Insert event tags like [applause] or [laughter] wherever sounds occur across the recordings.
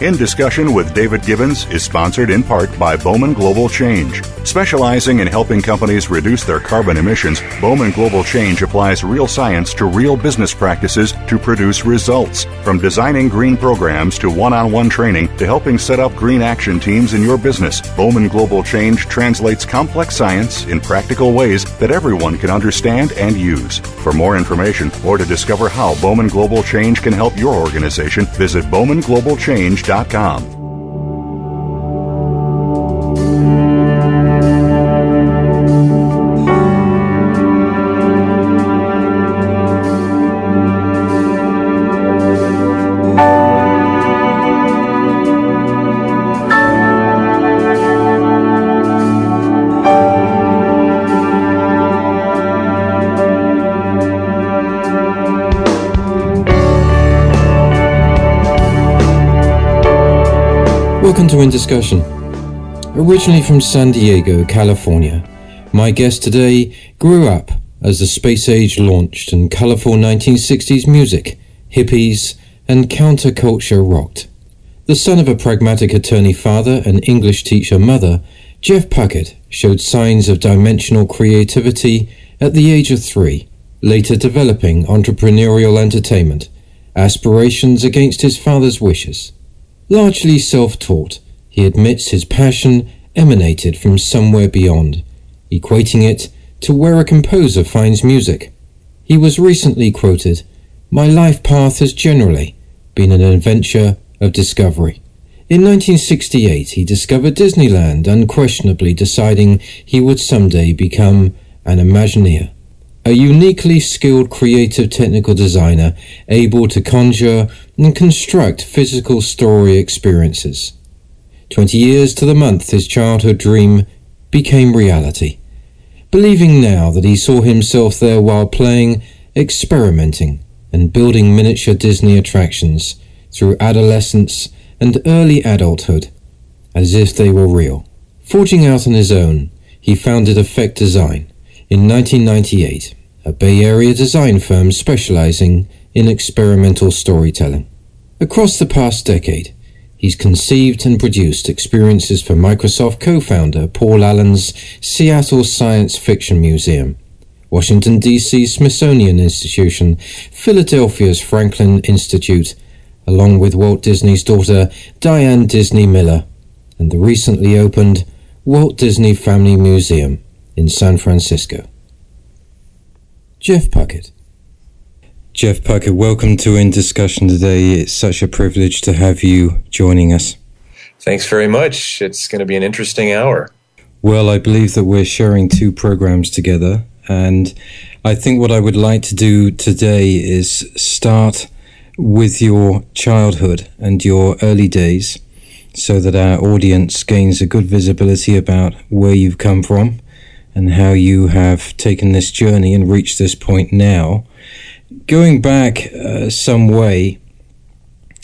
In Discussion with David Gibbons is sponsored in part by Bowman Global Change. Specializing in helping companies reduce their carbon emissions, Bowman Global Change applies real science to real business practices to produce results. From designing green programs to one on one training to helping set up green action teams in your business, Bowman Global Change translates complex science in practical ways that everyone can understand and use. For more information or to discover how Bowman Global Change can help your organization, visit bowmanglobalchange.com. Welcome to In Discussion. Originally from San Diego, California, my guest today grew up as the space age launched and colorful 1960s music, hippies, and counterculture rocked. The son of a pragmatic attorney father and English teacher mother, Jeff Puckett showed signs of dimensional creativity at the age of three, later developing entrepreneurial entertainment, aspirations against his father's wishes. Largely self taught, he admits his passion emanated from somewhere beyond, equating it to where a composer finds music. He was recently quoted My life path has generally been an adventure of discovery. In 1968, he discovered Disneyland, unquestionably deciding he would someday become an Imagineer a uniquely skilled creative technical designer able to conjure and construct physical story experiences. Twenty years to the month his childhood dream became reality. Believing now that he saw himself there while playing, experimenting, and building miniature Disney attractions through adolescence and early adulthood, as if they were real. Forging out on his own, he founded Effect Design in 1998 a Bay Area design firm specializing in experimental storytelling. Across the past decade, he's conceived and produced experiences for Microsoft co-founder Paul Allen's Seattle Science Fiction Museum, Washington, D.C.'s Smithsonian Institution, Philadelphia's Franklin Institute, along with Walt Disney's daughter Diane Disney Miller, and the recently opened Walt Disney Family Museum in San Francisco. Jeff Puckett. Jeff Puckett, welcome to In Discussion today. It's such a privilege to have you joining us. Thanks very much. It's going to be an interesting hour. Well, I believe that we're sharing two programs together, and I think what I would like to do today is start with your childhood and your early days so that our audience gains a good visibility about where you've come from and how you have taken this journey and reached this point now. Going back uh, some way,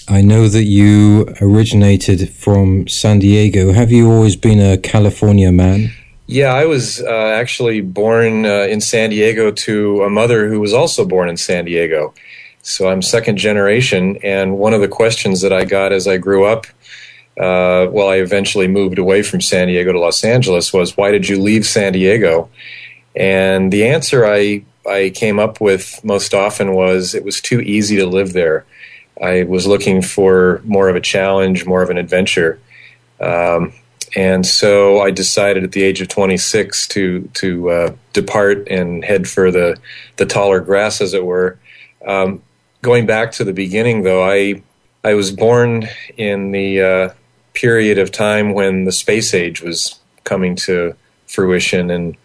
I know that you originated from San Diego. Have you always been a California man? Yeah, I was uh, actually born uh, in San Diego to a mother who was also born in San Diego. So I'm second generation. And one of the questions that I got as I grew up uh, well, I eventually moved away from San Diego to Los Angeles was why did you leave San Diego? And the answer I I came up with most often was it was too easy to live there. I was looking for more of a challenge, more of an adventure. Um, and so I decided at the age of 26 to to uh, depart and head for the the taller grass, as it were. Um, going back to the beginning, though, I I was born in the uh, period of time when the space age was coming to fruition. And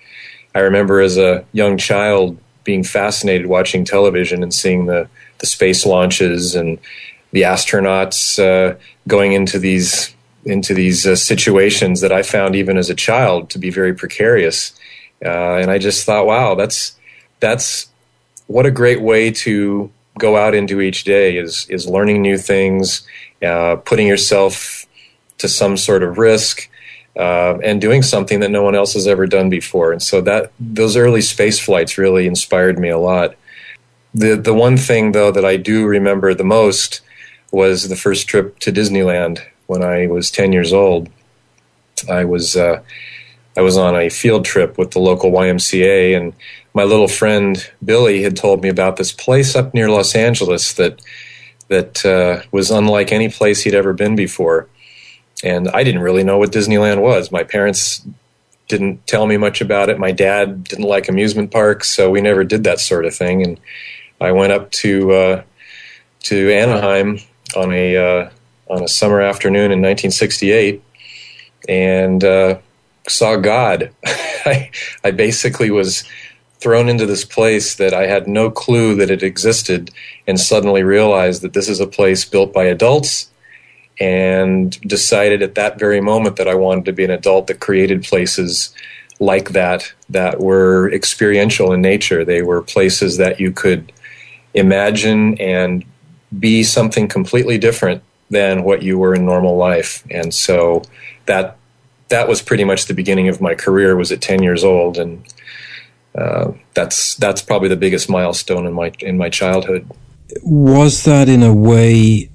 I remember as a young child being fascinated watching television and seeing the, the space launches and the astronauts uh, going into these into these uh, situations that I found even as a child to be very precarious. Uh, and I just thought, wow, that's that's what a great way to go out into each day is is learning new things, uh, putting yourself to some sort of risk uh, and doing something that no one else has ever done before. And so that those early space flights really inspired me a lot. The the one thing though that I do remember the most was the first trip to Disneyland when I was 10 years old. I was uh, I was on a field trip with the local YMCA, and my little friend Billy had told me about this place up near Los Angeles that that uh, was unlike any place he'd ever been before. And I didn't really know what Disneyland was. My parents didn't tell me much about it. My dad didn't like amusement parks, so we never did that sort of thing. And I went up to uh, to Anaheim on a uh, on a summer afternoon in 1968 and uh, saw God. [laughs] I, I basically was thrown into this place that I had no clue that it existed, and suddenly realized that this is a place built by adults. And decided at that very moment that I wanted to be an adult that created places like that that were experiential in nature. They were places that you could imagine and be something completely different than what you were in normal life. And so that that was pretty much the beginning of my career. Was at ten years old, and uh, that's that's probably the biggest milestone in my in my childhood. Was that in a way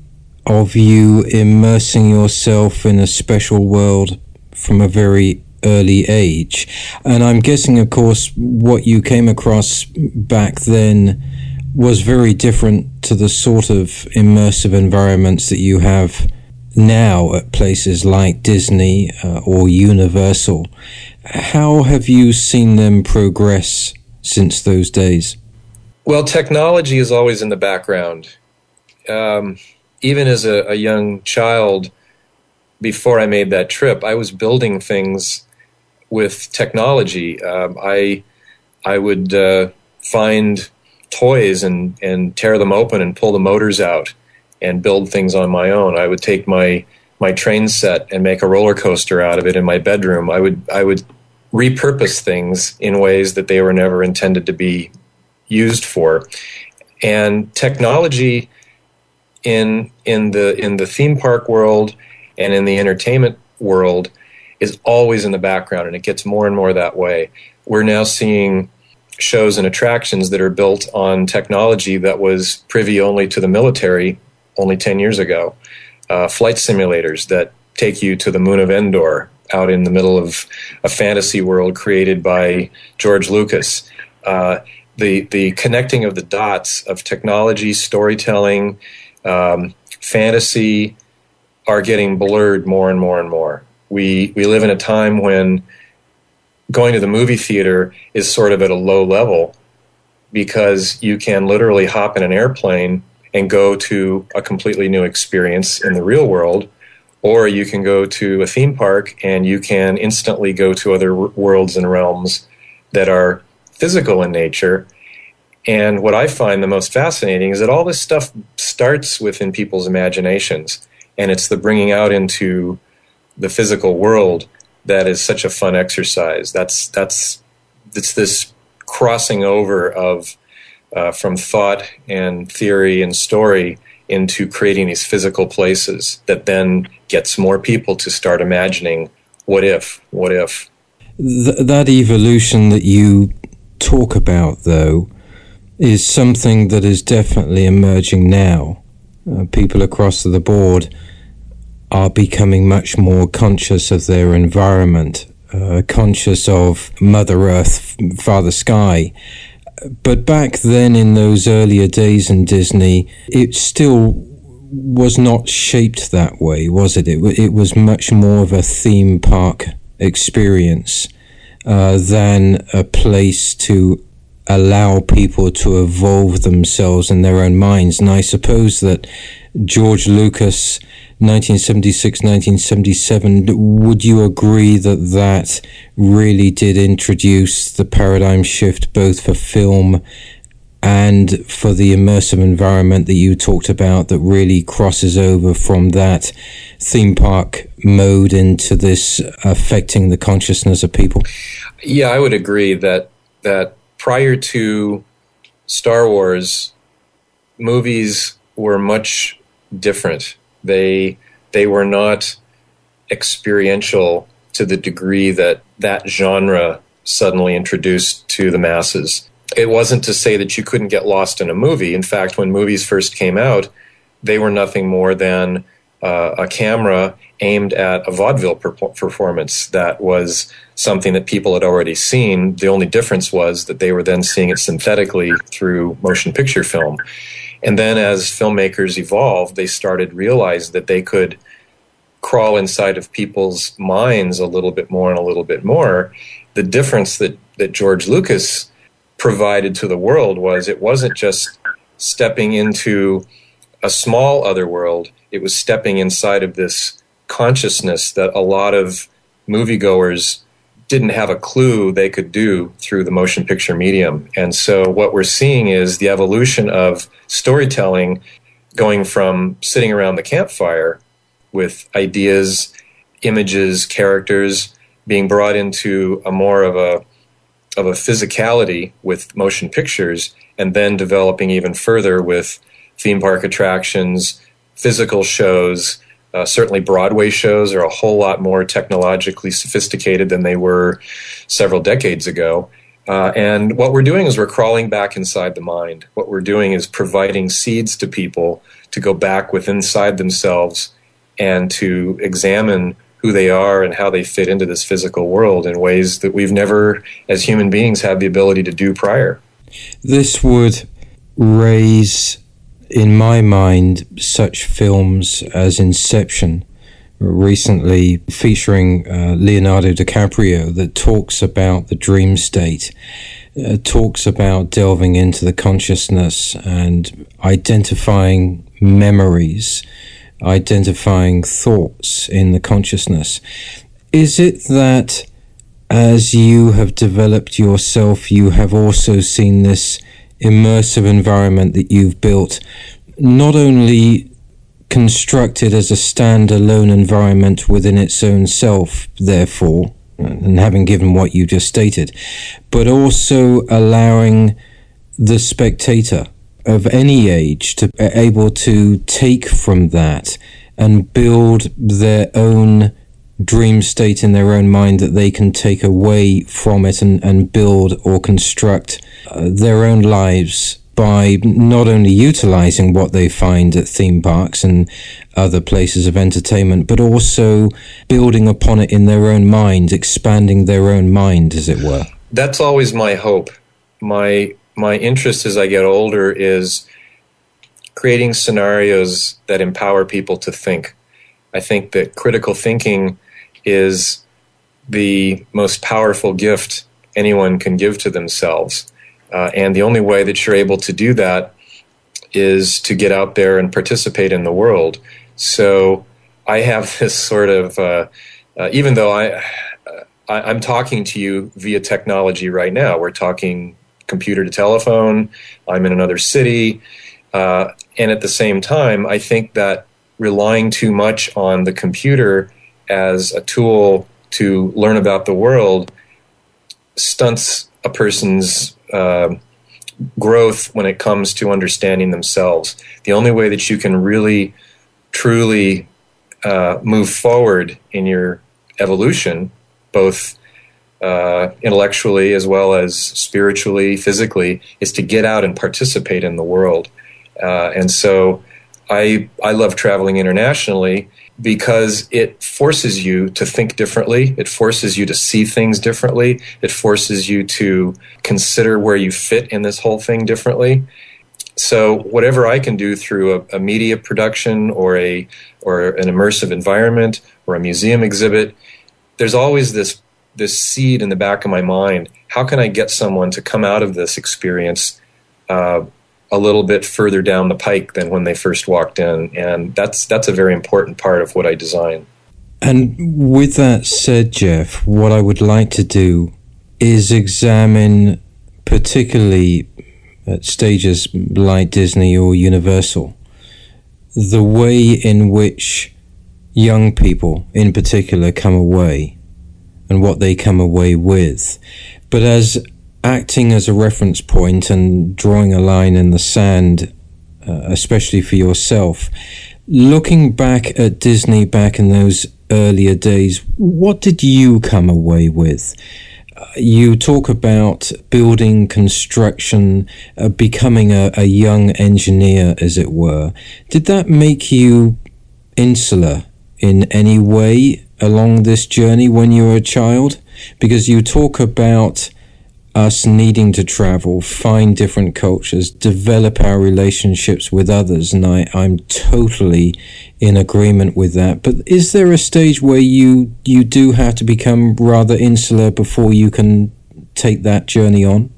of you immersing yourself in a special world from a very early age? And I'm guessing, of course, what you came across back then was very different to the sort of immersive environments that you have now at places like Disney uh, or Universal. How have you seen them progress since those days? Well, technology is always in the background. Um, even as a, a, young child, before I made that trip, I was building things with technology. Um, I I would uh, find toys and, and tear them open and pull the motors out and build things on my own. I would take my my train set and make a roller coaster out of it in my bedroom. I would I would repurpose things in ways that they were never intended to be used for. And technology in in the in the theme park world and in the entertainment world is always in the background and it gets more and more that way. We're now seeing shows and attractions that are built on technology that was privy only to the military only 10 years ago. Uh, flight simulators that take you to the moon of Endor out in the middle of a fantasy world created by George Lucas. Uh, the, the connecting of the dots of technology, storytelling, um, fantasy are getting blurred more and more and more. We, we live in a time when going to the movie theater is sort of at a low level because you can literally hop in an airplane and go to a completely new experience in the real world or you can go to a theme park and you can instantly go to other worlds and realms that are physical in nature and what i find the most fascinating is that all this stuff starts within people's imaginations and it's the bringing out into the physical world that is such a fun exercise. That's that's it's this crossing over of uh, from thought and theory and story into creating these physical places that then gets more people to start imagining what if, what if. Th- that evolution that you talk about, though, is something that is definitely emerging now. Uh, people across the board are becoming much more conscious of their environment, uh, conscious of Mother Earth, Father Sky. But back then, in those earlier days in Disney, it still was not shaped that way, was it? It, it was much more of a theme park experience uh, than a place to allow people to evolve themselves in their own minds. And I suppose that George Lucas 1976, 1977, would you agree that that really did introduce the paradigm shift both for film and for the immersive environment that you talked about that really crosses over from that theme park mode into this affecting the consciousness of people? Yeah, I would agree that that prior to Star Wars, movies were much different they they were not experiential to the degree that that genre suddenly introduced to the masses. It wasn't to say that you couldn't get lost in a movie. In fact, when movies first came out, they were nothing more than uh, a camera aimed at a vaudeville per- performance that was something that people had already seen. The only difference was that they were then seeing it synthetically through motion picture film. And then as filmmakers evolved, they started realize that they could crawl inside of people's minds a little bit more and a little bit more. The difference that, that George Lucas provided to the world was it wasn't just stepping into a small other world, it was stepping inside of this consciousness that a lot of moviegoers didn't have a clue they could do through the motion picture medium. And so what we're seeing is the evolution of storytelling going from sitting around the campfire with ideas, images, characters being brought into a more of a of a physicality with motion pictures and then developing even further with theme park attractions, physical shows, uh, certainly, Broadway shows are a whole lot more technologically sophisticated than they were several decades ago. Uh, and what we're doing is we're crawling back inside the mind. What we're doing is providing seeds to people to go back within inside themselves and to examine who they are and how they fit into this physical world in ways that we've never, as human beings, had the ability to do prior. This would raise in my mind, such films as Inception, recently featuring uh, Leonardo DiCaprio, that talks about the dream state, uh, talks about delving into the consciousness and identifying memories, identifying thoughts in the consciousness. Is it that as you have developed yourself, you have also seen this? Immersive environment that you've built, not only constructed as a standalone environment within its own self, therefore, and having given what you just stated, but also allowing the spectator of any age to be able to take from that and build their own dream state in their own mind that they can take away from it and, and build or construct uh, their own lives by not only utilizing what they find at theme parks and other places of entertainment, but also building upon it in their own mind, expanding their own mind, as it were. That's always my hope. My my interest as I get older is creating scenarios that empower people to think. I think that critical thinking is the most powerful gift anyone can give to themselves. Uh, and the only way that you're able to do that is to get out there and participate in the world. So I have [laughs] this sort of, uh, uh, even though I, I, am talking to you via technology right now, we're talking computer to telephone, I'm in another city. Uh, and at the same time, I think that relying too much on the computer as a tool to learn about the world stunts a person's uh, growth when it comes to understanding themselves. The only way that you can really, truly uh, move forward in your evolution, both uh, intellectually as well as spiritually, physically, is to get out and participate in the world. Uh, and so I, I love traveling internationally because it forces you to think differently. It forces you to see things differently. It forces you to consider where you fit in this whole thing differently. So whatever I can do through a, a media production or a or an immersive environment or a museum exhibit, there's always this this seed in the back of my mind. How can I get someone to come out of this experience uh, a little bit further down the pike than when they first walked in, and that's that's a very important part of what I design. And with that said, Jeff, what I would like to do is examine, particularly at stages like Disney or Universal, the way in which young people, in particular, come away and what they come away with. But as acting as a reference point and drawing a line in the sand, uh, especially for yourself, looking back at Disney back in those earlier days, what did you come away with? you talk about building, construction, uh, becoming a, a young engineer, as it were. Did that make you insular in any way along this journey when you were a child? Because you talk about us needing to travel, find different cultures, develop our relationships with others, and I, I'm totally in agreement with that. But is there a stage where you you do have to become rather insular before you can take that journey on?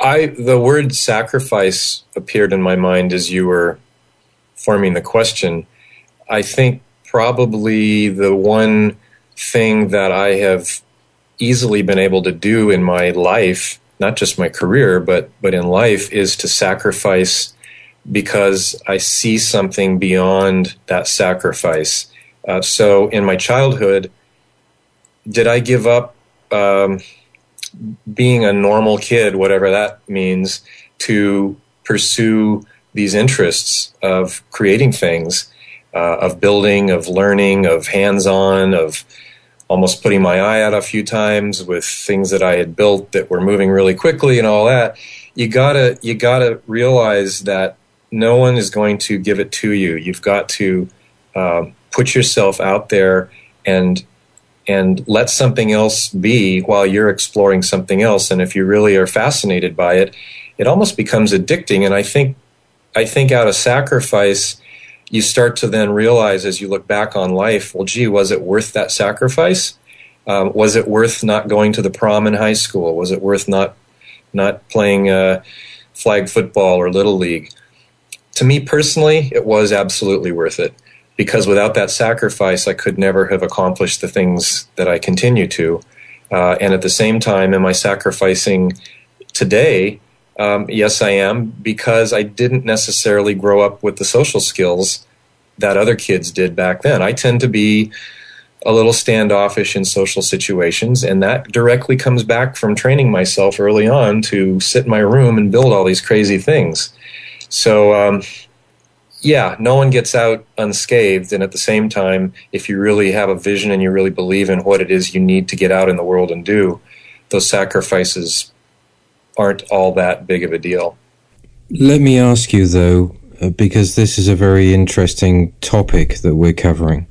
I the word sacrifice appeared in my mind as you were forming the question. I think probably the one thing that I have easily been able to do in my life, not just my career, but but in life, is to sacrifice because I see something beyond that sacrifice. Uh, so in my childhood, did I give up um, being a normal kid, whatever that means, to pursue these interests of creating things, uh, of building, of learning, of hands on, of almost putting my eye out a few times with things that I had built that were moving really quickly and all that. You gotta you gotta realize that no one is going to give it to you. You've got to uh, put yourself out there and and let something else be while you're exploring something else. And if you really are fascinated by it, it almost becomes addicting. And I think I think out of sacrifice, you start to then realize as you look back on life, well, gee, was it worth that sacrifice? Um, was it worth not going to the prom in high school? Was it worth not not playing uh, flag football or little league? to me personally, it was absolutely worth it because without that sacrifice, I could never have accomplished the things that I continue to. Uh, and at the same time, am I sacrificing today? Um, yes, I am because I didn't necessarily grow up with the social skills that other kids did back then. I tend to be a little standoffish in social situations, and that directly comes back from training myself early on to sit in my room and build all these crazy things. So, um, yeah, no one gets out unscathed. And at the same time, if you really have a vision and you really believe in what it is you need to get out in the world and do, those sacrifices aren't all that big of a deal. Let me ask you, though, uh, because this is a very interesting topic that we're covering.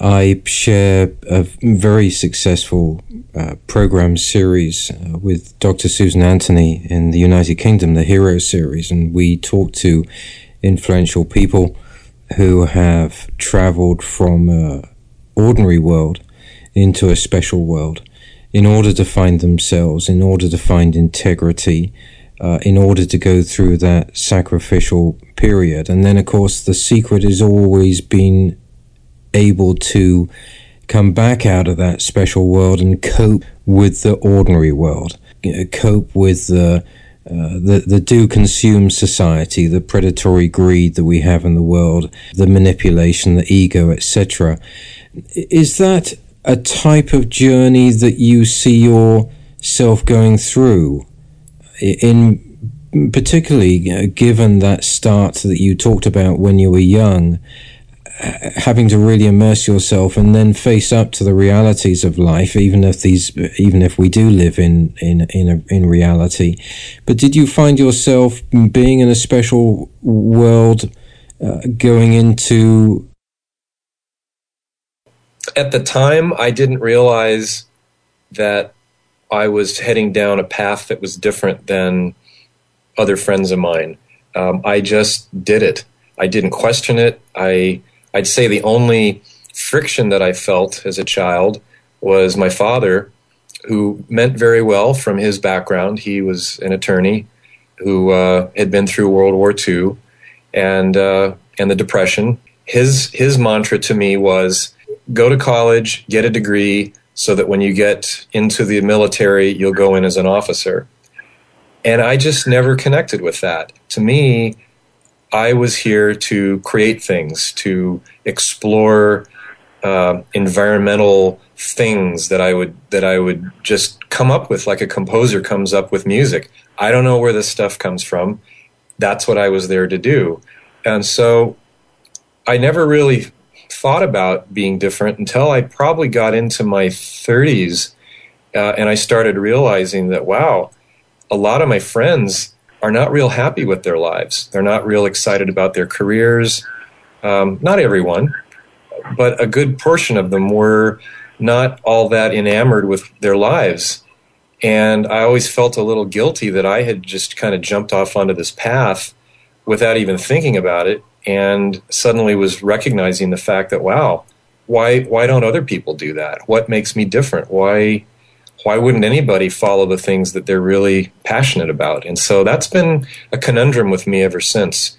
I share a very successful uh, program series uh, with Dr. Susan Anthony in the United Kingdom, the Hero series, and we talk to influential people who have traveled from an ordinary world into a special world in order to find themselves, in order to find integrity, uh, in order to go through that sacrificial period. And then, of course, the secret has always been able to come back out of that special world and cope with the ordinary world, cope with the uh, the the do consume society, the predatory greed that we have in the world, the manipulation, the ego, etc. Is that a type of journey that you see yourself going through? In particularly uh, given that start that you talked about when you were young, having to really immerse yourself and then face up to the realities of life, even if these, even if we do live in in in, a, in reality. But did you find yourself being in a special world, uh, going into? At the time, I didn't realize that I was heading down a path that was different than other friends of mine. Um, I just did it. I didn't question it. I I'd say the only friction that I felt as a child was my father, who meant very well from his background. He was an attorney who uh, had been through World War II and uh, and the Depression. His his mantra to me was go to college, get a degree, so that when you get into the military, you'll go in as an officer. And I just never connected with that. To me, I was here to create things, to explore uh, environmental things that I would that I would just come up with, like a composer comes up with music. I don't know where this stuff comes from. That's what I was there to do, and so I never really thought about being different until I probably got into my 30s, uh, and I started realizing that wow, a lot of my friends are not real happy with their lives. They're not real excited about their careers. Um, not everyone, but a good portion of them were not all that enamored with their lives. And I always felt a little guilty that I had just kind of jumped off onto this path without even thinking about it and suddenly was recognizing the fact that wow, why why don't other people do that? What makes me different? Why why wouldn't anybody follow the things that they're really passionate about? And so that's been a conundrum with me ever since.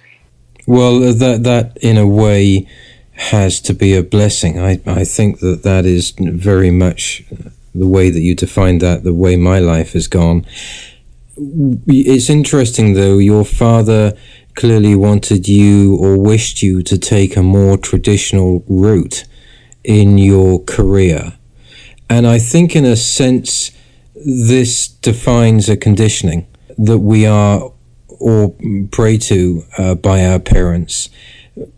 Well, that that in a way has to be a blessing. I I think that that is very much the way that you define that, the way my life has gone. It's interesting though, your father clearly wanted you or wished you to take a more traditional route in your career. And I think, in a sense, this defines a conditioning that we are or prey to uh, by our parents.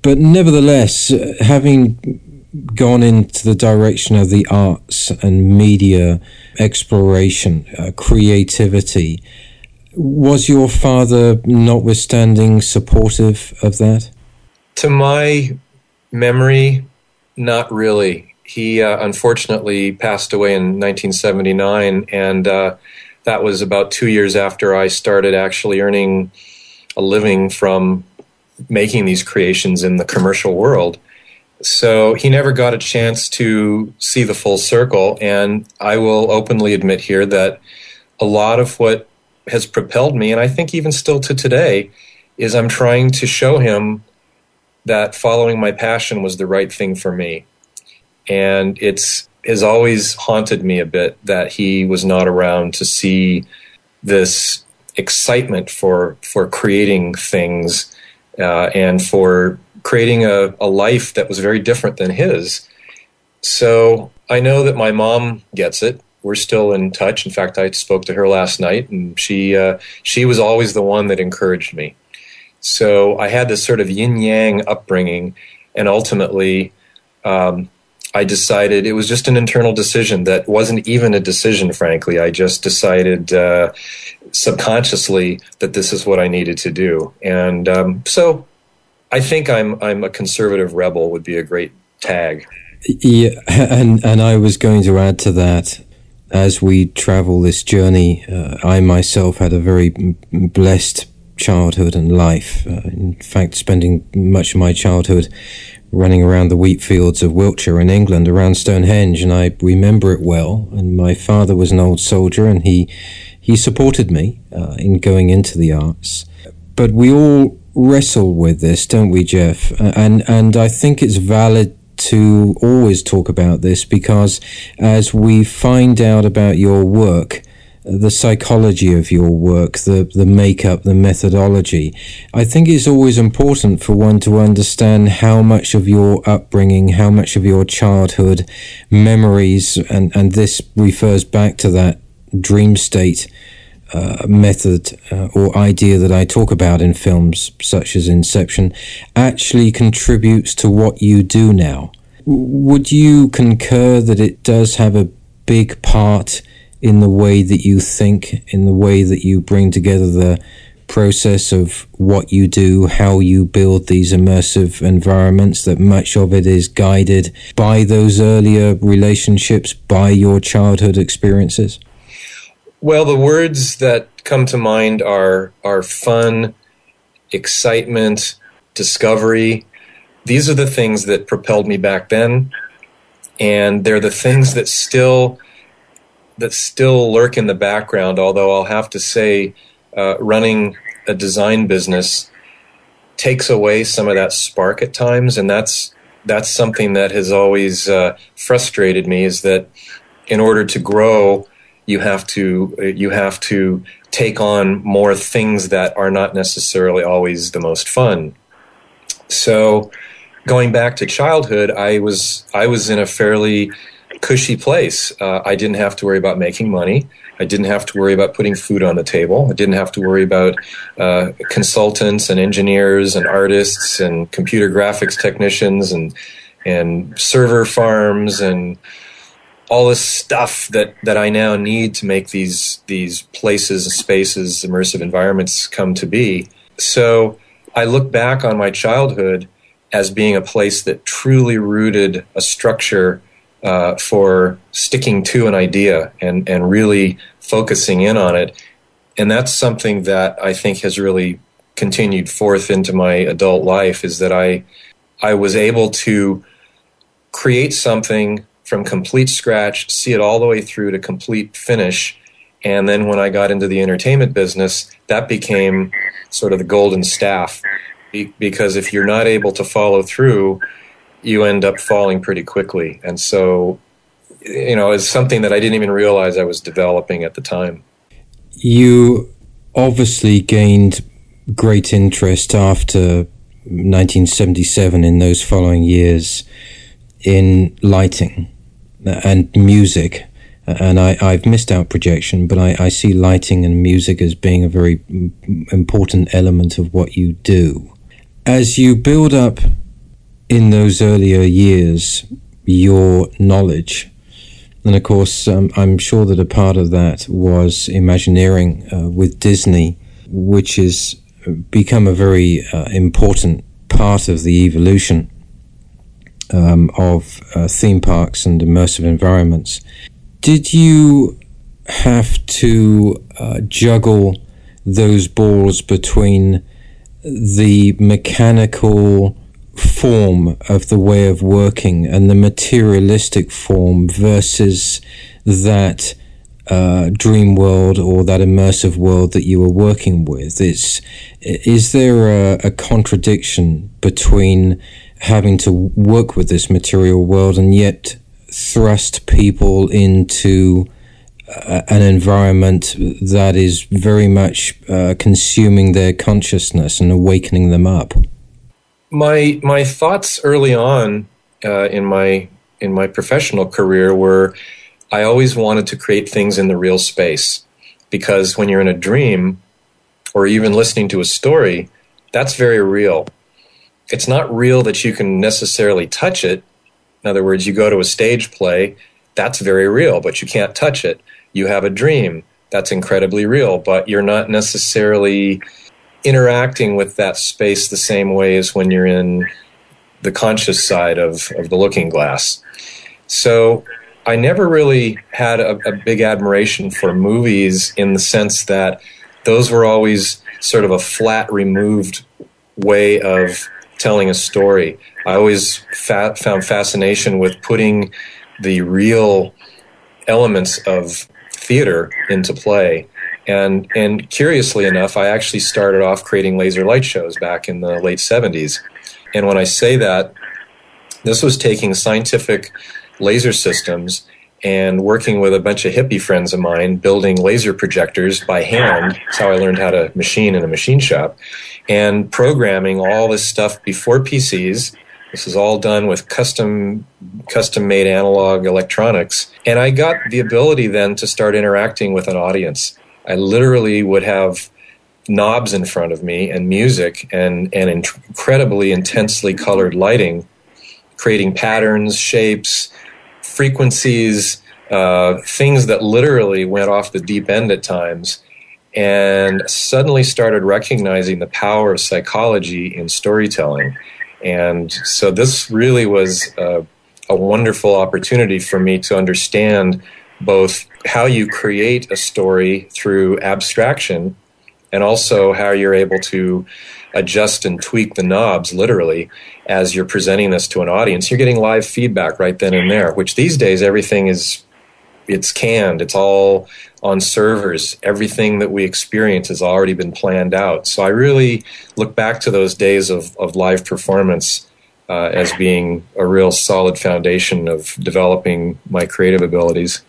But nevertheless, having gone into the direction of the arts and media exploration, uh, creativity, was your father, notwithstanding, supportive of that? To my memory, not really. He uh, unfortunately passed away in 1979, and uh, that was about two years after I started actually earning a living from making these creations in the commercial world. So he never got a chance to see the full circle, and I will openly admit here that a lot of what has propelled me, and I think even still to today, is I'm trying to show him that following my passion was the right thing for me. And it's has always haunted me a bit that he was not around to see this excitement for for creating things uh, and for creating a, a life that was very different than his. So I know that my mom gets it. We're still in touch. In fact, I spoke to her last night, and she uh, she was always the one that encouraged me. So I had this sort of yin yang upbringing, and ultimately, um, I decided it was just an internal decision that wasn't even a decision, frankly. I just decided uh, subconsciously that this is what I needed to do. And um, so I think I'm, I'm a conservative rebel, would be a great tag. Yeah, and, and I was going to add to that as we travel this journey, uh, I myself had a very blessed childhood and life. Uh, in fact, spending much of my childhood running around the wheat fields of Wiltshire in England around Stonehenge, and I remember it well. And my father was an old soldier, and he he supported me uh, in going into the arts. But we all wrestle with this, don't we, Jeff? And and I think it's valid to always talk about this because as we find out about your work the psychology of your work, the, the makeup, the methodology. I think it's always important for one to understand how much of your upbringing, how much of your childhood memories, and, and this refers back to that dream state uh, method uh, or idea that I talk about in films such as Inception, actually contributes to what you do now. Would you concur that it does have a big part? in the way that you think, in the way that you bring together the process of what you do, how you build these immersive environments, that much of it is guided by those earlier relationships, by your childhood experiences? Well, the words that come to mind are are fun, excitement, discovery. These are the things that propelled me back then, and they're the things that still that still lurk in the background. Although I'll have to say, uh, running a design business takes away some of that spark at times, and that's that's something that has always uh, frustrated me. Is that in order to grow, you have to you have to take on more things that are not necessarily always the most fun. So, going back to childhood, I was I was in a fairly cushy place. Uh, I didn't have to worry about making money. I didn't have to worry about putting food on the table. I didn't have to worry about uh, consultants and engineers and artists and computer graphics technicians and and server farms and all this stuff that that I now need to make these these places, spaces, immersive environments come to be. So I look back on my childhood as being a place that truly rooted a structure uh, for sticking to an idea and and really focusing in on it. And that's something that I think has really continued forth into my adult life is that I I was able to create something from complete scratch, see it all the way through to complete finish. And then when I got into the entertainment business, that became sort of the golden staff. Because if you're not able to follow through, you end up falling pretty quickly. And so, you know, it's something that I didn't even realize I was developing at the time. You obviously gained great interest after 1977 in those following years in lighting and music. And I, I've missed out projection, but I, I see lighting and music as being a very important element of what you do. As you build up in those earlier years your knowledge, and of course, um, I'm sure that a part of that was Imagineering uh, with Disney, which has become a very uh, important part of the evolution um, of uh, theme parks and immersive environments. Did you have to uh, juggle those balls between the mechanical form of the way of working and the materialistic form versus that uh, dream world or that immersive world that you were working with? Is is there a, a contradiction between having to work with this material world and yet thrust people into uh, an environment that is very much uh, consuming their consciousness and awakening them up. My my thoughts early on uh, in my in my professional career were I always wanted to create things in the real space because when you're in a dream or even listening to a story, that's very real it's not real that you can necessarily touch it. In other words, you go to a stage play, that's very real, but you can't touch it. You have a dream, that's incredibly real, but you're not necessarily interacting with that space the same way as when you're in the conscious side of, of the looking glass. So I never really had a, a big admiration for movies in the sense that those were always sort of a flat, removed way of telling a story. I always fa- found fascination with putting the real elements of theater into play. And, and curiously enough, I actually started off creating laser light shows back in the late 70s. And when I say that, this was taking scientific laser systems and working with a bunch of hippie friends of mine building laser projectors by hand. That's how I learned how to machine in a machine shop and programming all this stuff before PCs. This is all done with custom custom made analog electronics. And I got the ability then to start interacting with an audience. I literally would have knobs in front of me and music and, and incredibly intensely colored lighting, creating patterns, shapes, frequencies, uh, things that literally went off the deep end at times, and suddenly started recognizing the power of psychology in storytelling. And so this really was a, a wonderful opportunity for me to understand both how you create a story through abstraction and also how you're able to adjust and tweak the knobs literally as you're presenting this to an audience. You're getting live feedback right then and there, which these days everything is it's canned. It's all on servers. Everything that we experience has already been planned out. So I really look back to those days of, of live performance uh, as being a real solid foundation of developing my creative abilities.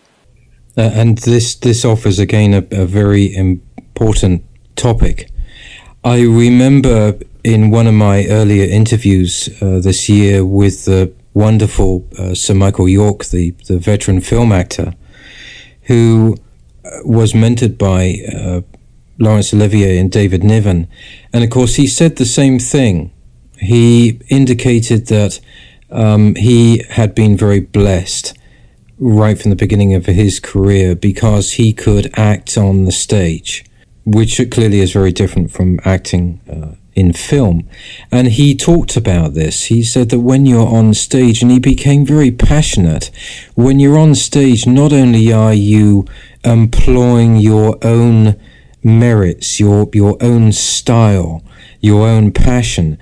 Uh, and this this offers again a, a very important topic I remember in one of my earlier interviews uh, this year with the wonderful uh, Sir Michael York, the, the veteran film actor, who uh, was mentored by uh, Laurence Olivier and David Niven. And of course, he said the same thing. He indicated that um, he had been very blessed right from the beginning of his career because he could act on the stage, which clearly is very different from acting uh, in film. And he talked about this. He said that when you're on stage, and he became very passionate, when you're on stage, not only are you employing your own merits, your, your own style, your own passion,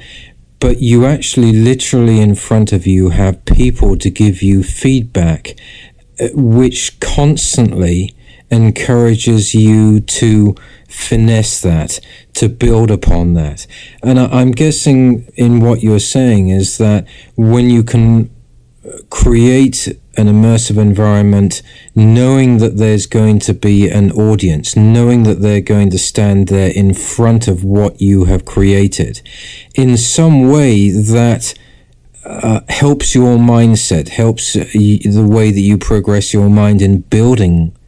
but you actually literally in front of you have people to give you feedback, uh, which constantly encourages you to finesse that, to build upon that. And I'm guessing in what you're saying is that when you can create an immersive environment, knowing that there's going to be an audience, knowing that they're going to stand there in front of what you have created, in some way that uh, helps your mindset, helps the way that you progress your mind in building uh,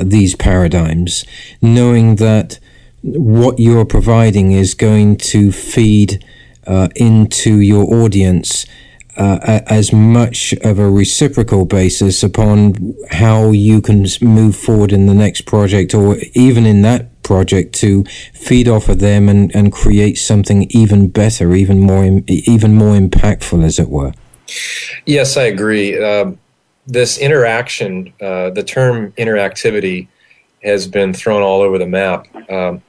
these paradigms, knowing that what you're providing is going to feed uh, into your audience uh, as much of a reciprocal basis upon how you can move forward in the next project or even in that project to feed off of them and, and create something even better, even more, even more impactful, as it were. Yes, I agree. Um, this interaction, uh, the term interactivity, has been thrown all over the map. Um,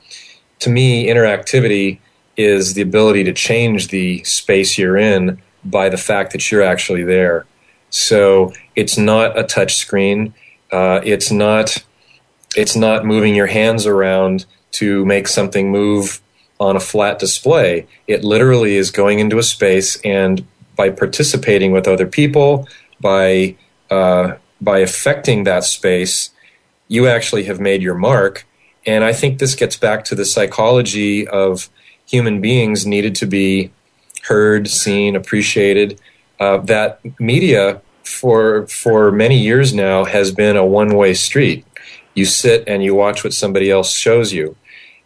to me, interactivity is the ability to change the space you're in by the fact that you're actually there. So it's not a touch screen. Uh, it's not. It's not moving your hands around to make something move on a flat display. It literally is going into a space and by participating with other people, by uh, by affecting that space, you actually have made your mark. And I think this gets back to the psychology of human beings needed to be heard, seen, appreciated. Uh, that media for for many years now has been a one way street. You sit and you watch what somebody else shows you.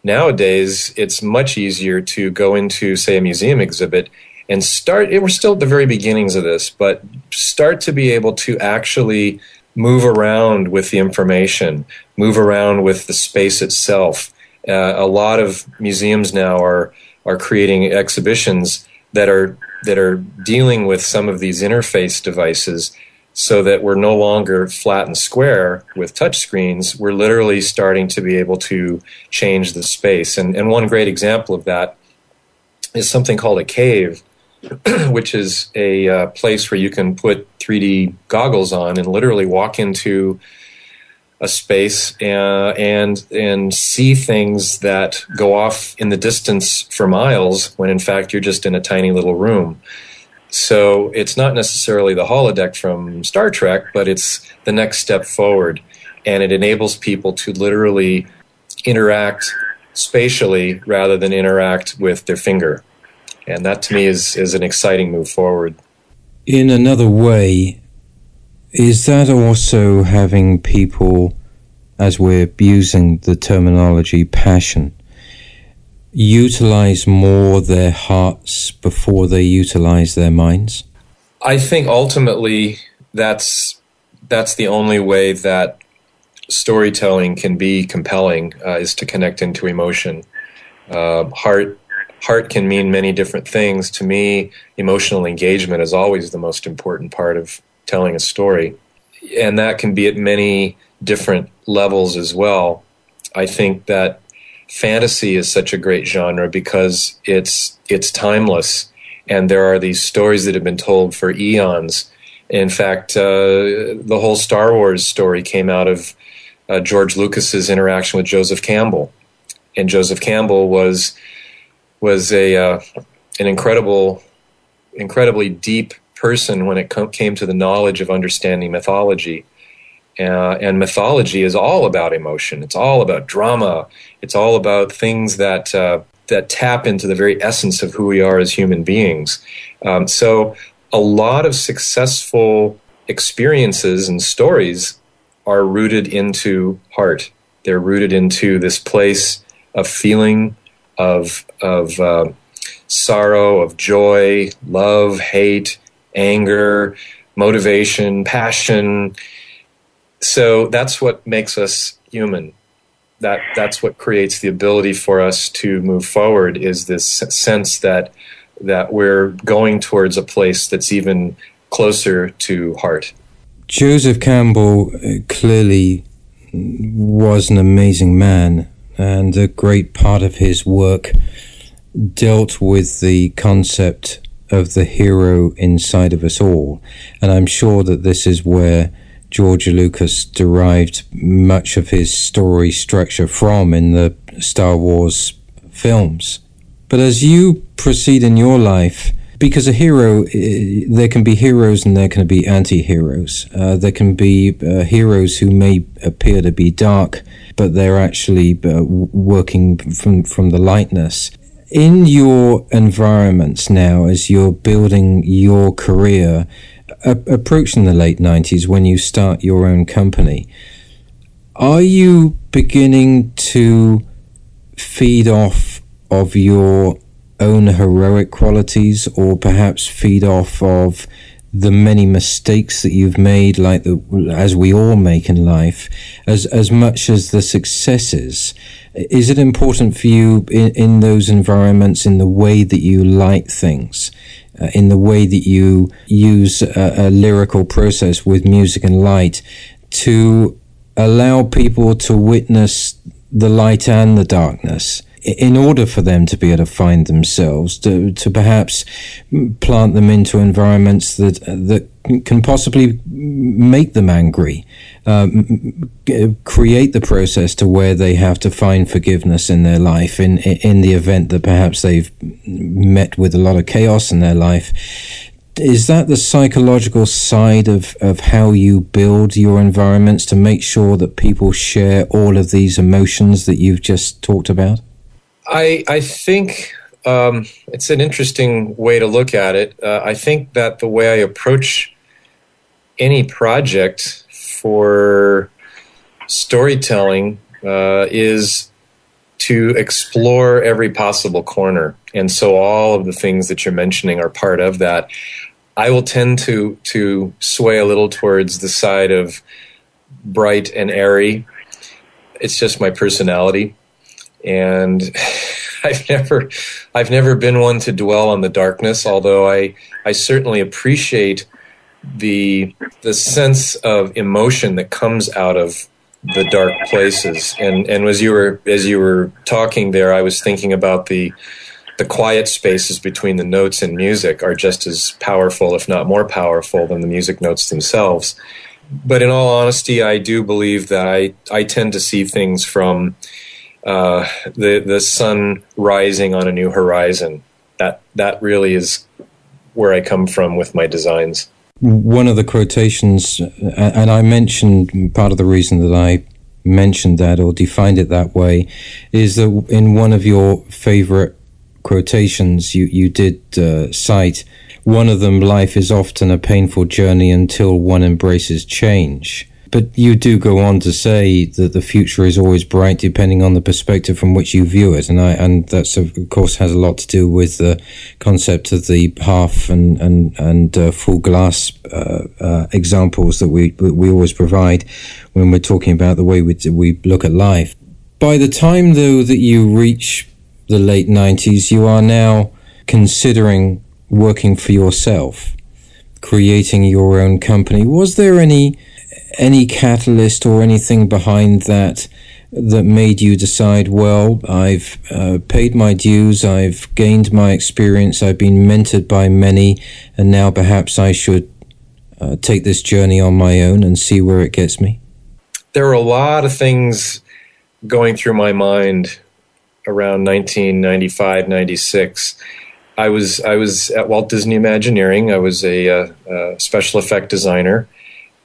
Nowadays, it's much easier to go into, say, a museum exhibit and start we're still at the very beginnings of this but start to be able to actually move around with the information move around with the space itself. Uh, a lot of museums now are are creating exhibitions that are that are dealing with some of these interface devices so that we're no longer flat and square with touch screens. We're literally starting to be able to change the space. And and one great example of that is something called a cave [clears throat] which is a uh, place where you can put 3D goggles on and literally walk into a space uh, and and see things that go off in the distance for miles when in fact you're just in a tiny little room. So it's not necessarily the holodeck from Star Trek, but it's the next step forward, and it enables people to literally interact spatially rather than interact with their finger and that to me is is an exciting move forward. In another way, is that also having people, as we're using the terminology passion, utilize more their hearts before they utilize their minds? I think ultimately that's that's the only way that storytelling can be compelling uh, is to connect into emotion. Uh, heart heart can mean many different things. To me, emotional engagement is always the most important part of telling a story. And that can be at many different levels as well. I think that fantasy is such a great genre because it's it's timeless and there are these stories that have been told for eons. In fact, uh, the whole Star Wars story came out of uh, George Lucas's interaction with Joseph Campbell, and Joseph Campbell was was a uh, an incredible, incredibly deep person when it came to the knowledge of understanding mythology. Uh, and mythology is all about emotion. It's all about drama. It's all about things that uh, that tap into the very essence of who we are as human beings. Um, so, a lot of successful experiences and stories are rooted into heart. They're rooted into this place of feeling, of of uh, sorrow, of joy, love, hate, anger, motivation, passion. So that's what makes us human. That that's what creates the ability for us to move forward. Is this sense that that we're going towards a place that's even closer to heart. Joseph Campbell uh, clearly was an amazing man, and a great part of his work dealt with the concept of the hero inside of us all. And I'm sure that this is where George Lucas derived much of his story structure from in the Star Wars films. But as you proceed in your life, because a hero, eh, there can be heroes and there can be anti heroes. Uh, there can be uh, heroes who may appear to be dark, but they're actually uh, working from, from the lightness. In your environments now, as you're building your career, approaching the late 90s when you start your own company, are you beginning to feed off of your own heroic qualities or perhaps feed off of the many mistakes that you've made like the, as we all make in life as as much as the successes is it important for you in, in those environments in the way that you light things uh, in the way that you use a, a lyrical process with music and light to allow people to witness the light and the darkness in order for them to be able to find themselves, to, to perhaps plant them into environments that that can possibly make them angry, um, create the process to where they have to find forgiveness in their life in in the event that perhaps they've met with a lot of chaos in their life. Is that the psychological side of, of how you build your environments to make sure that people share all of these emotions that you've just talked about? I I think um, it's an interesting way to look at it. Uh, I think that the way I approach any project for storytelling uh, is to explore every possible corner, and so all of the things that you're mentioning are part of that. I will tend to to sway a little towards the side of bright and airy. It's just my personality and [sighs] I've never I've never been one to dwell on the darkness, although I I certainly appreciate the the sense of emotion that comes out of the dark places. And and as you were as you were talking there, I was thinking about the the quiet spaces between the notes and music are just as powerful, if not more powerful, than the music notes themselves. But in all honesty, I do believe that I, I tend to see things from uh, the the sun rising on a new horizon. That that really is where I come from with my designs. One of the quotations, and I mentioned part of the reason that I mentioned that or defined it that way, is that in one of your favorite quotations you you did uh, cite one of them: "Life is often a painful journey until one embraces change." But you do go on to say that the future is always bright, depending on the perspective from which you view it, and I and that's of course has a lot to do with the concept of the half and and and uh, full glass uh, uh, examples that we we always provide when we're talking about the way we we look at life. By the time though that you reach the late nineties, you are now considering working for yourself, creating your own company. Was there any any catalyst or anything behind that that made you decide, well, I've uh, paid my dues, I've gained my experience, I've been mentored by many, and now perhaps I should uh, take this journey on my own and see where it gets me? There were a lot of things going through my mind around 1995, 96. I was I was at Walt Disney Imagineering. I was a, uh, a special effect designer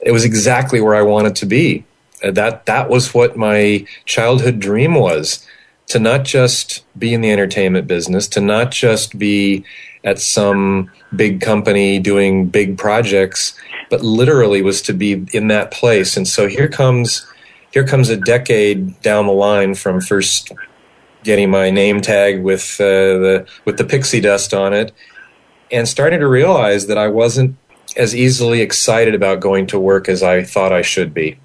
it was exactly where I wanted to be. Uh, that that was what my childhood dream was to not just be in the entertainment business, to not just be at some big company doing big projects, but literally was to be in that place. And so here comes here comes a decade down the line from first getting my name tag with uh, the with the pixie dust on it, and starting to realize that I wasn't as easily excited about going to work as I thought I should be.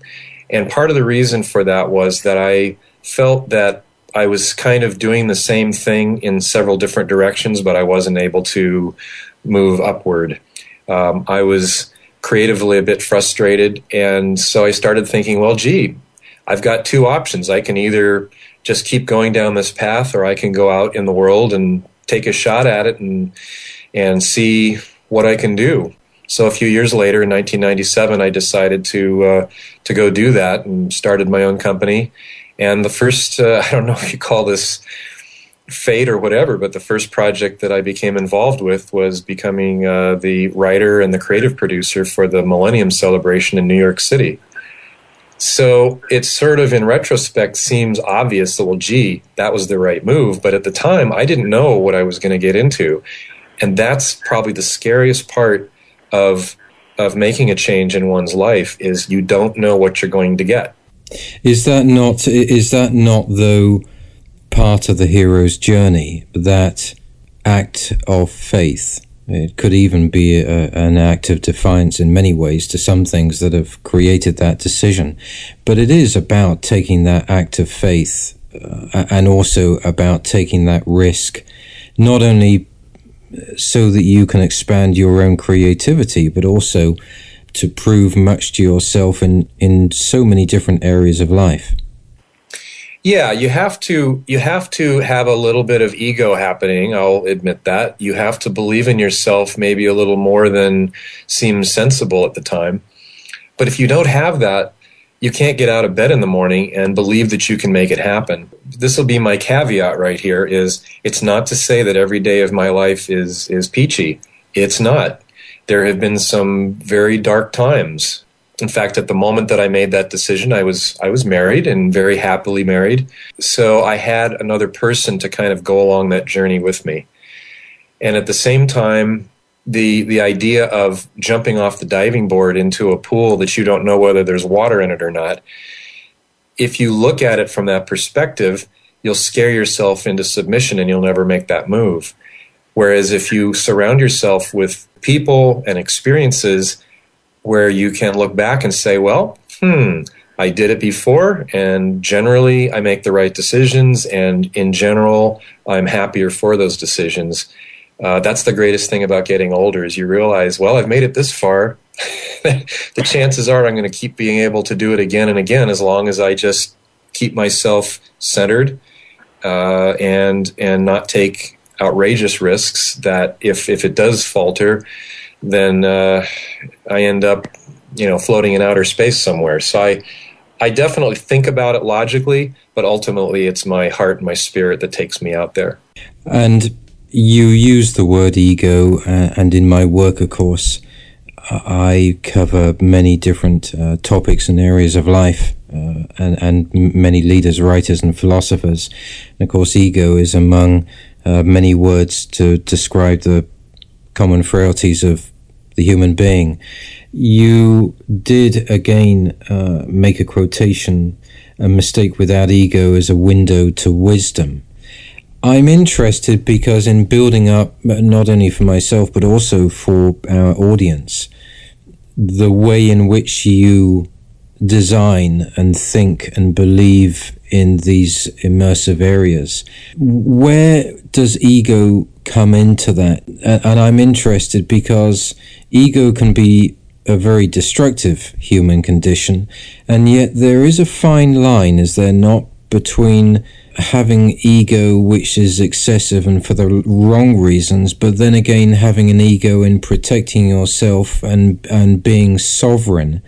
And part of the reason for that was that I felt that I was kind of doing the same thing in several different directions, but I wasn't able to move upward. Um, I was creatively a bit frustrated, and so I started thinking, well, gee, I've got two options. I can either just keep going down this path, or I can go out in the world and take a shot at it and and see what I can do. So a few years later, in 1997, I decided to uh, to go do that and started my own company. And the first, uh, [laughs] I don't know if you call this fate or whatever, but the first project that I became involved with was becoming uh, the writer and the creative producer for the Millennium Celebration in New York City. So it sort of, in retrospect, seems obvious that, well, gee, that was the right move. But at the time, I didn't know what I was going to get into. And that's probably the scariest part of of making a change in one's life is you don't know what you're going to get. Is that not is that not though part of the hero's journey that act of faith? It could even be a, an act of defiance in many ways to some things that have created that decision. But it is about taking that act of faith uh, and also about taking that risk, not only so that you can expand your own creativity, but also to prove much to yourself in, in so many different areas of life. Yeah, you have to you have to have a little bit of ego happening, I'll admit that. You have to believe in yourself maybe a little more than seems sensible at the time. But if you don't have that, you can't get out of bed in the morning and believe that you can make it happen. This will be my caveat right here is it's not to say that every day of my life is is peachy. It's not. There have been some very dark times. In fact, at the moment that I made that decision, I was I was married and very happily married. So I had another person to kind of go along that journey with me. And at the same time, the the idea of jumping off the diving board into a pool that you don't know whether there's water in it or not if you look at it from that perspective you'll scare yourself into submission and you'll never make that move. Whereas if you surround yourself with people and experiences where you can look back and say well hmm I did it before, and generally I make the right decisions, and in general, I'm happier for those decisions uh, that's the greatest thing about getting older is you realize, well, I've made it this far. [laughs] the chances are I'm going to keep being able to do it again and again as long as I just keep myself centered uh, and and not take outrageous risks. That if if it does falter, then uh, I end up you know floating in outer space somewhere. So I. I definitely think about it logically, but ultimately it's my heart and my spirit that takes me out there. And you use the word ego, uh, and in my work, of course, I cover many different uh, topics and areas of life, uh, and, and many leaders, writers, and philosophers. And of course, ego is among uh, many words to describe the common frailties of the human being. You did again uh, make a quotation, a mistake without ego is a window to wisdom. I'm interested because in building up, uh, not only for myself, but also for our audience, the way in which you design and think and believe in these immersive areas. Where does ego come into that? And I'm interested because ego can be a very destructive human condition, and yet there is a fine line, is there not, between having ego which is excessive and for the wrong reasons, but then again having an ego in protecting yourself and and being sovereign.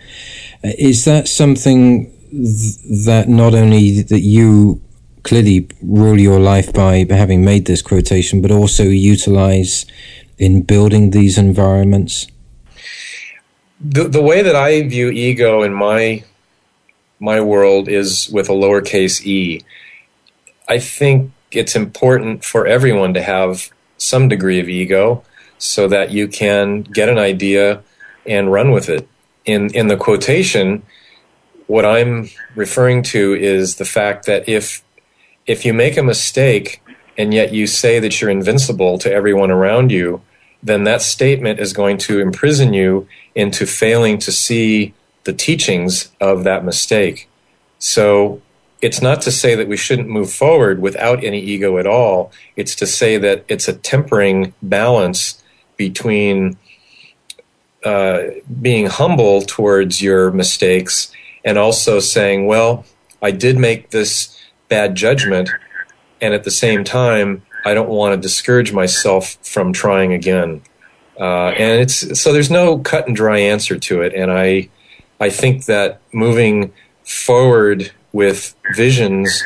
Uh, is that something th- that not only that you clearly rule your life by having made this quotation, but also utilize in building these environments? The, the way that I view ego in my my world is with a lowercase e I think it's important for everyone to have some degree of ego so that you can get an idea and run with it. In in the quotation, what I'm referring to is the fact that if if you make a mistake and yet you say that you're invincible to everyone around you, then that statement is going to imprison you into failing to see the teachings of that mistake. So it's not to say that we shouldn't move forward without any ego at all. It's to say that it's a tempering balance between uh, being humble towards your mistakes and also saying, well, I did make this bad judgment, and at the same time, I don't want to discourage myself from trying again. Uh, and it's so there's no cut and dry answer to it, and I I think that moving forward with visions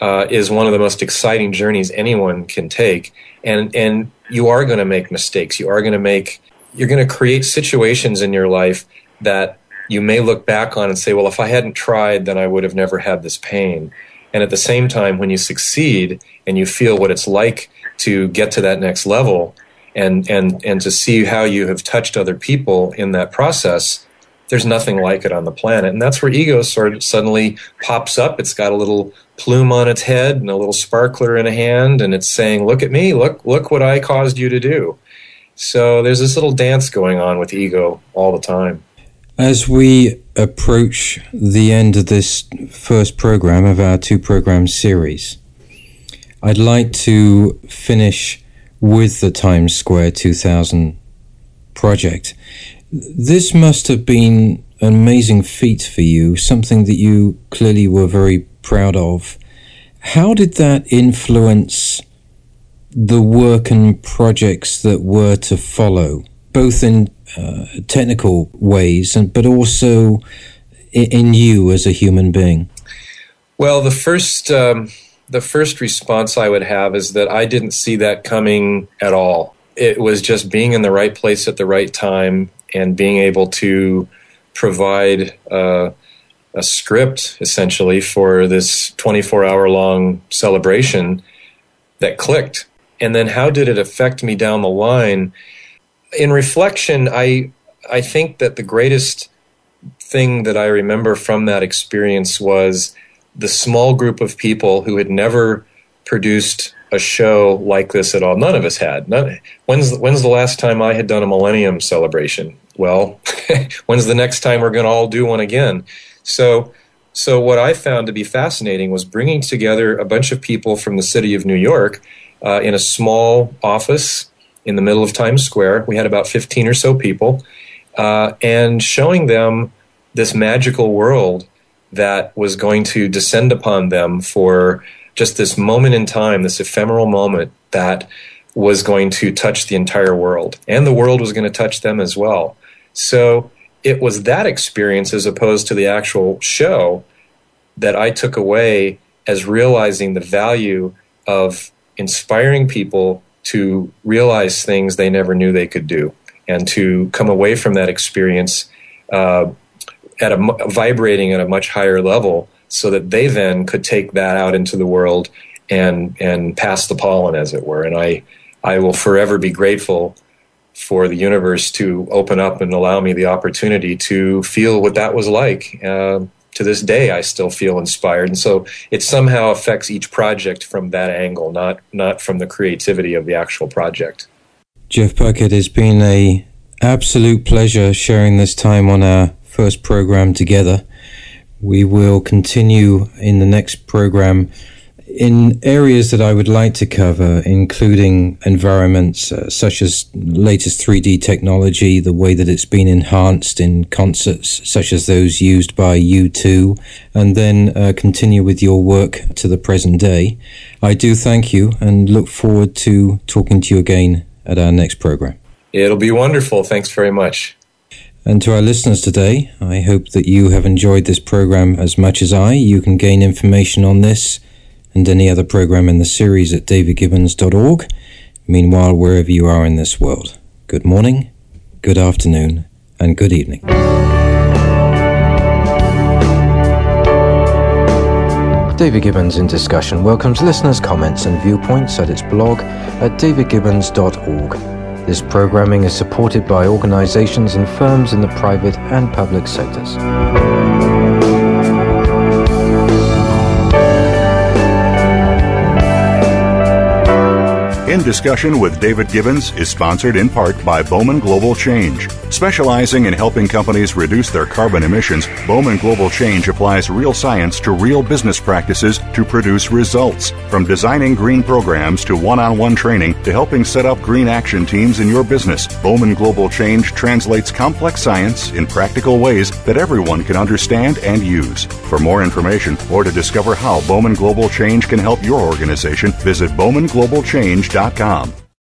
uh, is one of the most exciting journeys anyone can take. And and you are going to make mistakes. You are going to make you're going to create situations in your life that you may look back on and say, well, if I hadn't tried, then I would have never had this pain. And at the same time, when you succeed and you feel what it's like to get to that next level and, and, and to see how you have touched other people in that process, there's nothing like it on the planet. And that's where ego sort of suddenly pops up. It's got a little plume on its head and a little sparkler in a hand, and it's saying, Look at me, look, look what I caused you to do. So there's this little dance going on with ego all the time. As we approach the end of this first program of our two program series, I'd like to finish with the Times Square 2000 project. This must have been an amazing feat for you, something that you clearly were very proud of. How did that influence the work and projects that were to follow, both in uh, technical ways and but also in, in, you as a human being? Well, the first um, the first response I would have is that I didn't see that coming at all. It was just being in the right place at the right time and being able to provide uh, a script essentially for this 24 hour long celebration that clicked. And then how did it affect me down the line? In reflection, I I think that the greatest thing that I remember from that experience was the small group of people who had never produced a show like this at all. None of us had. None, when's when's the last time I had done a Millennium celebration? Well, [laughs] when's the next time we're going to all do one again? So, so what I found to be fascinating was bringing together a bunch of people from the city of New York uh, in a small office in the middle of Times Square. We had about 15 or so people, uh, and showing them this magical world that was going to descend upon them for just this moment in time, this ephemeral moment that was going to touch the entire world. And the world was going to touch them as well. So it was that experience as opposed to the actual show that I took away as realizing the value of inspiring people to realize things they never knew they could do and to come away from that experience uh, at a vibrating at a much higher level so that they then could take that out into the world and and pass the pollen, as it were. And I I will forever be grateful for the universe to open up and allow me the opportunity to feel what that was like. Uh, to this day, I still feel inspired, and so it somehow affects each project from that angle, not not from the creativity of the actual project. Jeff Puckett, has been a absolute pleasure sharing this time on our first program together. We will continue in the next program in areas that I would like to cover, including environments uh, such as latest 3D technology, the way that it's been enhanced in concerts such as those used by U2, and then uh, continue with your work to the present day. I do thank you and look forward to talking to you again at our next program. It'll be wonderful. Thanks very much. And to our listeners today, I hope that you have enjoyed this program as much as I. You can gain information on this and any other program in the series at davidgibbons.org. Meanwhile, wherever you are in this world, good morning, good afternoon, and good evening. David Gibbons in Discussion welcomes listeners' comments and viewpoints at its blog at davidgibbons.org. This programming is supported by organizations and firms in the private and public sectors. In Discussion with David Gibbons is sponsored in part by Bowman Global Change. Specializing in helping companies reduce their carbon emissions, Bowman Global Change applies real science to real business practices to produce results. From designing green programs to one on one training to helping set up green action teams in your business, Bowman Global Change translates complex science in practical ways that everyone can understand and use. For more information or to discover how Bowman Global Change can help your organization, visit bowmanglobalchange.com. Indeed.com.